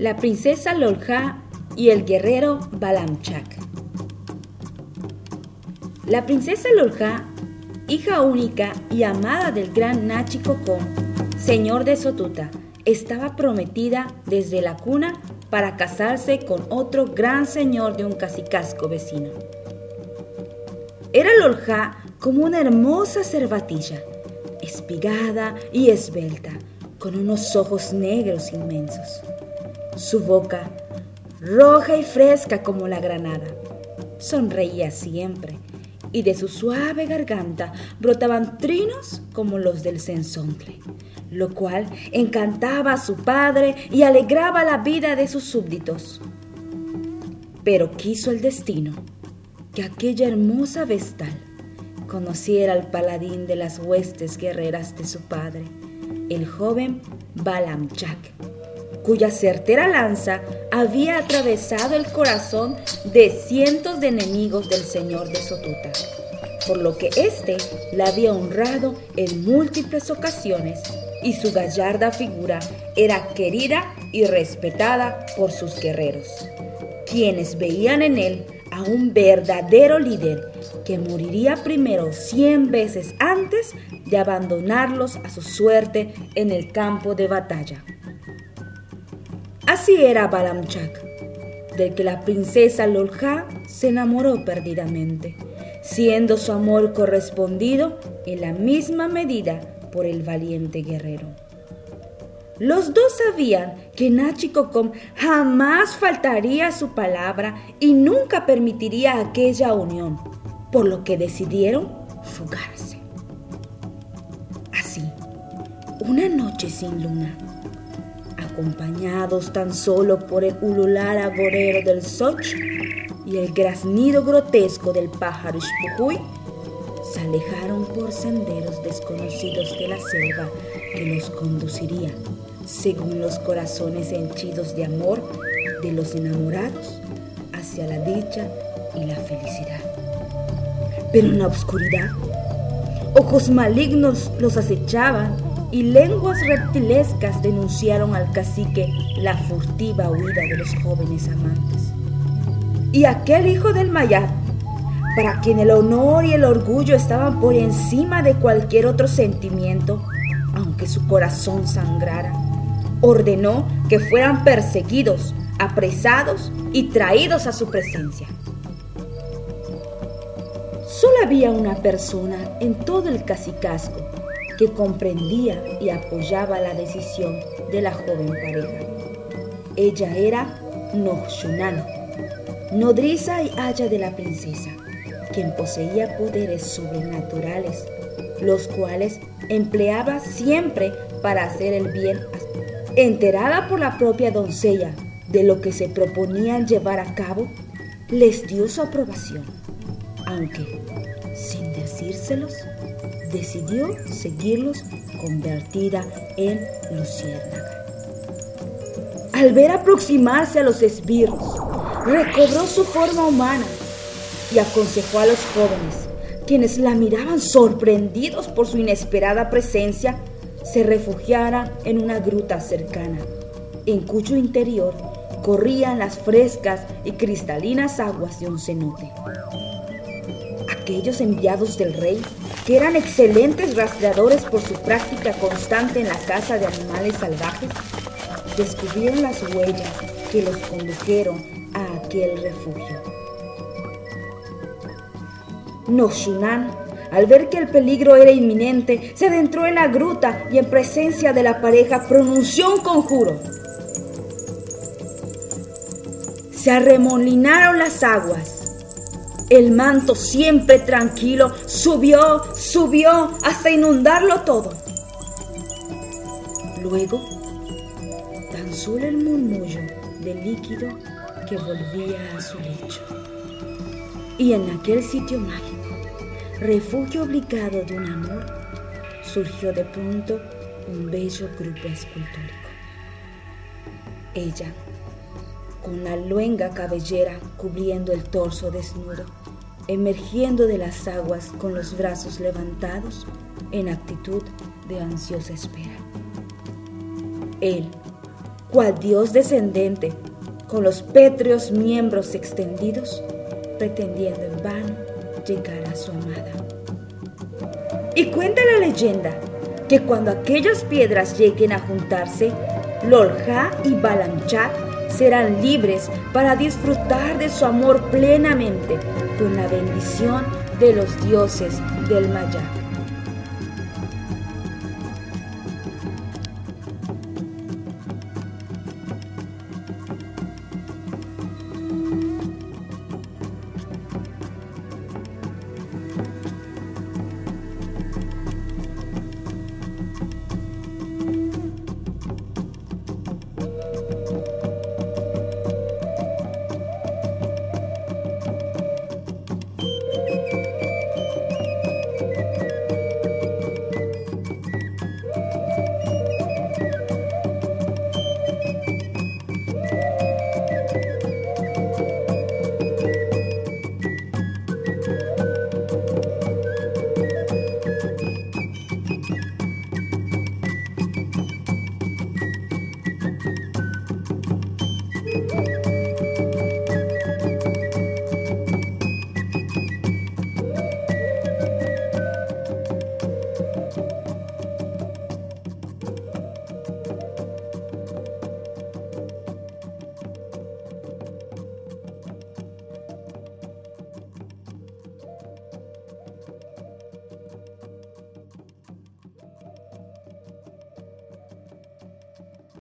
la princesa Lolja y el guerrero Balamchak. La princesa Lolja, hija única y amada del gran Nachi Kokon, señor de Sotuta, estaba prometida desde la cuna para casarse con otro gran señor de un casicasco vecino. Era Lolja como una hermosa cervatilla, espigada y esbelta, con unos ojos negros inmensos. Su boca, roja y fresca como la granada, sonreía siempre y de su suave garganta brotaban trinos como los del censontle, lo cual encantaba a su padre y alegraba la vida de sus súbditos. Pero quiso el destino que aquella hermosa vestal conociera al paladín de las huestes guerreras de su padre, el joven Balamchak, cuya certera lanza había atravesado el corazón de cientos de enemigos del señor de Sotuta, por lo que éste la había honrado en múltiples ocasiones y su gallarda figura era querida y respetada por sus guerreros, quienes veían en él a un verdadero líder que moriría primero cien veces antes de abandonarlos a su suerte en el campo de batalla. Así era Balamchak, del que la princesa Lolja se enamoró perdidamente, siendo su amor correspondido en la misma medida por el valiente guerrero. Los dos sabían que Nachikocom jamás faltaría a su palabra y nunca permitiría aquella unión, por lo que decidieron fugarse. Así, una noche sin luna, acompañados tan solo por el ulular agorero del Soch y el graznido grotesco del pájaro Ishpujuy, se alejaron por senderos desconocidos de la selva que los conducirían según los corazones henchidos de amor de los enamorados hacia la dicha y la felicidad. Pero en la oscuridad, ojos malignos los acechaban y lenguas reptilescas denunciaron al cacique la furtiva huida de los jóvenes amantes. Y aquel hijo del Mayat, para quien el honor y el orgullo estaban por encima de cualquier otro sentimiento, aunque su corazón sangrara, ordenó que fueran perseguidos, apresados y traídos a su presencia. Solo había una persona en todo el cacicasco que comprendía y apoyaba la decisión de la joven pareja. Ella era Nohshunan, nodriza y haya de la princesa, quien poseía poderes sobrenaturales, los cuales empleaba siempre para hacer el bien enterada por la propia doncella de lo que se proponían llevar a cabo, les dio su aprobación, aunque, sin decírselos, decidió seguirlos convertida en luciérnaga. Al ver aproximarse a los esbirros, recobró su forma humana y aconsejó a los jóvenes, quienes la miraban sorprendidos por su inesperada presencia, se refugiara en una gruta cercana, en cuyo interior corrían las frescas y cristalinas aguas de un cenote. Aquellos enviados del rey, que eran excelentes rastreadores por su práctica constante en la caza de animales salvajes, descubrieron las huellas que los condujeron a aquel refugio. Noshunan al ver que el peligro era inminente, se adentró en la gruta y en presencia de la pareja pronunció un conjuro. Se arremolinaron las aguas. El manto, siempre tranquilo, subió, subió hasta inundarlo todo. Luego, tan solo el murmullo del líquido que volvía a su lecho. Y en aquel sitio mágico, refugio obligado de un amor, surgió de pronto un bello grupo escultórico. Ella, la luenga cabellera cubriendo el torso desnudo, emergiendo de las aguas con los brazos levantados en actitud de ansiosa espera. Él, cual Dios descendente, con los pétreos miembros extendidos, pretendiendo en vano llegar a su amada. Y cuenta la leyenda que cuando aquellas piedras lleguen a juntarse, Lolja y Balamchat serán libres para disfrutar de su amor plenamente con la bendición de los dioses del Maya.